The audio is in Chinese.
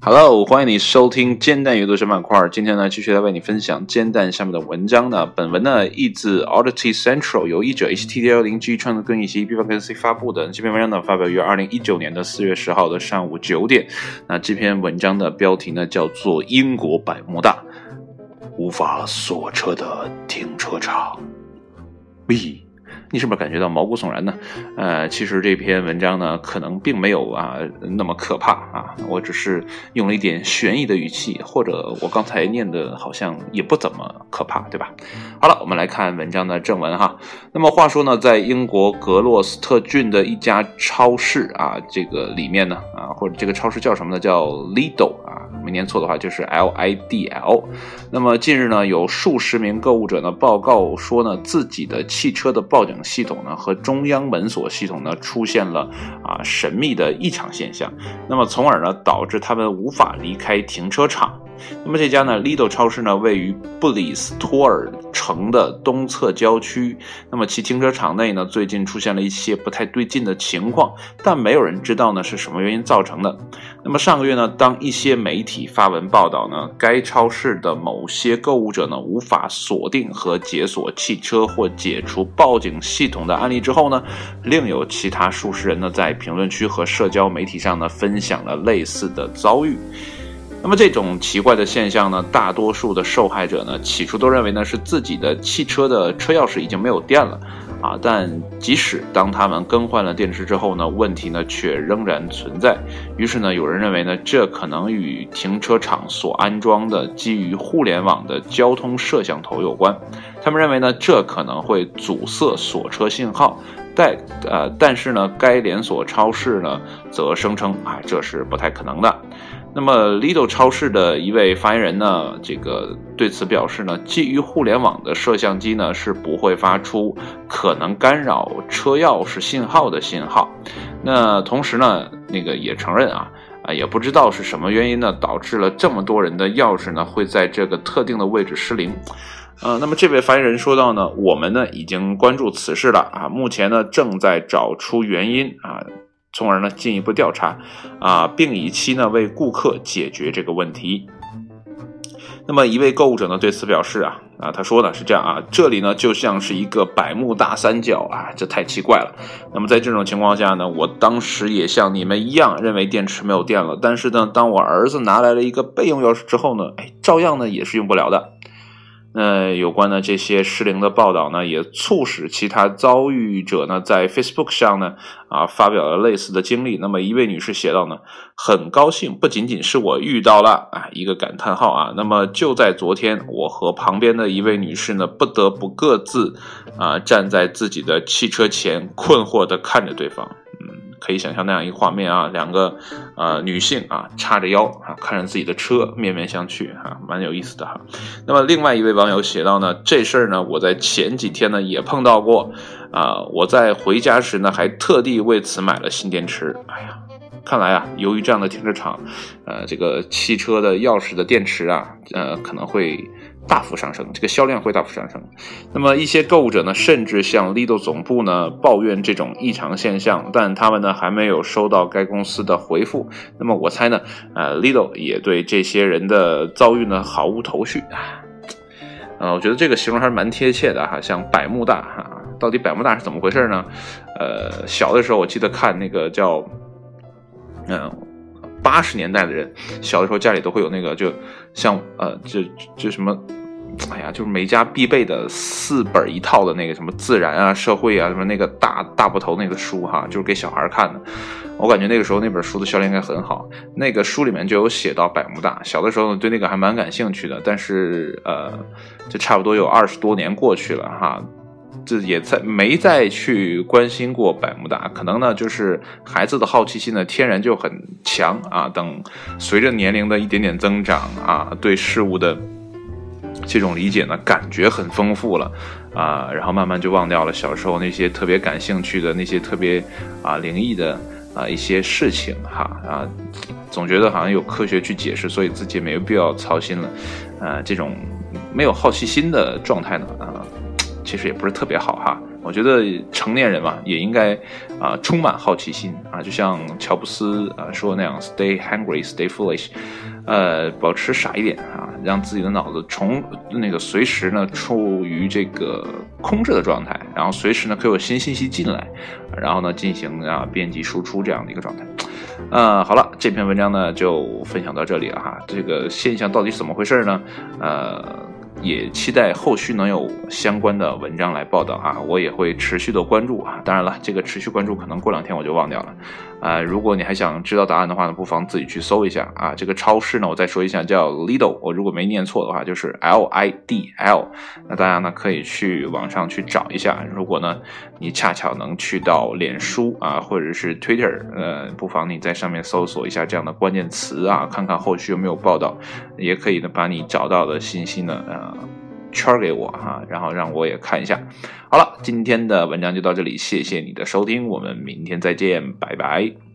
Hello，欢迎你收听煎蛋阅读小板块。今天呢，继续来为你分享煎蛋下面的文章呢。本文呢，译自 Oddity Central，由译者 HTT 幺零 G 创作跟以及 B 方 C 发布的。这篇文章呢，发表于二零一九年的四月十号的上午九点。那这篇文章的标题呢，叫做《英国百慕大无法锁车的停车场》。B。你是不是感觉到毛骨悚然呢？呃，其实这篇文章呢，可能并没有啊那么可怕啊，我只是用了一点悬疑的语气，或者我刚才念的好像也不怎么可怕，对吧？好了，我们来看文章的正文哈。那么话说呢，在英国格洛斯特郡的一家超市啊，这个里面呢啊，或者这个超市叫什么呢？叫 Lidl 啊，没念错的话就是 L I D L。那么近日呢，有数十名购物者呢报告说呢，自己的汽车的报警。系统呢和中央门锁系统呢出现了啊神秘的异常现象，那么从而呢导致他们无法离开停车场。那么这家呢，Lidl 超市呢，位于布里斯托尔城的东侧郊区。那么其停车场内呢，最近出现了一些不太对劲的情况，但没有人知道呢是什么原因造成的。那么上个月呢，当一些媒体发文报道呢，该超市的某些购物者呢无法锁定和解锁汽车或解除报警系统的案例之后呢，另有其他数十人呢在评论区和社交媒体上呢分享了类似的遭遇。那么这种奇怪的现象呢，大多数的受害者呢，起初都认为呢是自己的汽车的车钥匙已经没有电了，啊，但即使当他们更换了电池之后呢，问题呢却仍然存在。于是呢，有人认为呢，这可能与停车场所安装的基于互联网的交通摄像头有关。他们认为呢，这可能会阻塞锁车信号。但呃，但是呢，该连锁超市呢则声称啊，这是不太可能的。那么，Lidl 超市的一位发言人呢，这个对此表示呢，基于互联网的摄像机呢是不会发出可能干扰车钥匙信号的信号。那同时呢，那个也承认啊啊，也不知道是什么原因呢，导致了这么多人的钥匙呢会在这个特定的位置失灵。呃，那么这位发言人说到呢，我们呢已经关注此事了啊，目前呢正在找出原因啊。从而呢进一步调查，啊，并以期呢为顾客解决这个问题。那么一位购物者呢对此表示啊啊，他说呢是这样啊，这里呢就像是一个百慕大三角啊，这太奇怪了。那么在这种情况下呢，我当时也像你们一样认为电池没有电了，但是呢，当我儿子拿来了一个备用钥匙之后呢，哎，照样呢也是用不了的。那有关的这些失灵的报道呢，也促使其他遭遇者呢在 Facebook 上呢啊发表了类似的经历。那么一位女士写道呢，很高兴，不仅仅是我遇到了啊一个感叹号啊。那么就在昨天，我和旁边的一位女士呢，不得不各自啊站在自己的汽车前，困惑的看着对方。嗯可以想象那样一个画面啊，两个呃女性啊叉着腰啊看着自己的车面面相觑哈，蛮有意思的哈。那么另外一位网友写到呢，这事儿呢我在前几天呢也碰到过啊，我在回家时呢还特地为此买了新电池。哎呀，看来啊，由于这样的停车场，呃，这个汽车的钥匙的电池啊，呃可能会。大幅上升，这个销量会大幅上升。那么一些购物者呢，甚至向 Lidl 总部呢抱怨这种异常现象，但他们呢还没有收到该公司的回复。那么我猜呢，呃，Lidl 也对这些人的遭遇呢毫无头绪啊。呃，我觉得这个形容还是蛮贴切的哈，像百慕大哈，到底百慕大是怎么回事呢？呃，小的时候我记得看那个叫，嗯。八十年代的人，小的时候家里都会有那个，就像呃，就就什么，哎呀，就是每家必备的四本一套的那个什么自然啊、社会啊什么那个大大部头那个书哈，就是给小孩看的。我感觉那个时候那本书的销量应该很好。那个书里面就有写到百慕大，小的时候对那个还蛮感兴趣的，但是呃，就差不多有二十多年过去了哈。这也在没再去关心过百慕大，可能呢就是孩子的好奇心呢天然就很强啊。等随着年龄的一点点增长啊，对事物的这种理解呢感觉很丰富了啊，然后慢慢就忘掉了小时候那些特别感兴趣的那些特别啊灵异的啊一些事情哈啊，总觉得好像有科学去解释，所以自己没必要操心了啊。这种没有好奇心的状态呢啊。其实也不是特别好哈，我觉得成年人嘛，也应该啊充满好奇心啊，就像乔布斯啊说那样，Stay hungry, stay foolish，呃，保持傻一点啊，让自己的脑子从那个随时呢处于这个空置的状态，然后随时呢可以有新信息进来，然后呢进行啊编辑输出这样的一个状态。呃，好了，这篇文章呢就分享到这里了哈。这个现象到底怎么回事呢？呃。也期待后续能有相关的文章来报道啊，我也会持续的关注啊。当然了，这个持续关注可能过两天我就忘掉了。啊，如果你还想知道答案的话呢，不妨自己去搜一下啊。这个超市呢，我再说一下，叫 Lidl，我如果没念错的话，就是 L I D L。那大家呢可以去网上去找一下。如果呢你恰巧能去到脸书啊，或者是 Twitter，呃，不妨你在上面搜索一下这样的关键词啊，看看后续有没有报道，也可以呢把你找到的信息呢，呃，圈给我哈，然后让我也看一下。好了，今天的文章就到这里，谢谢你的收听，我们明天再见，拜拜。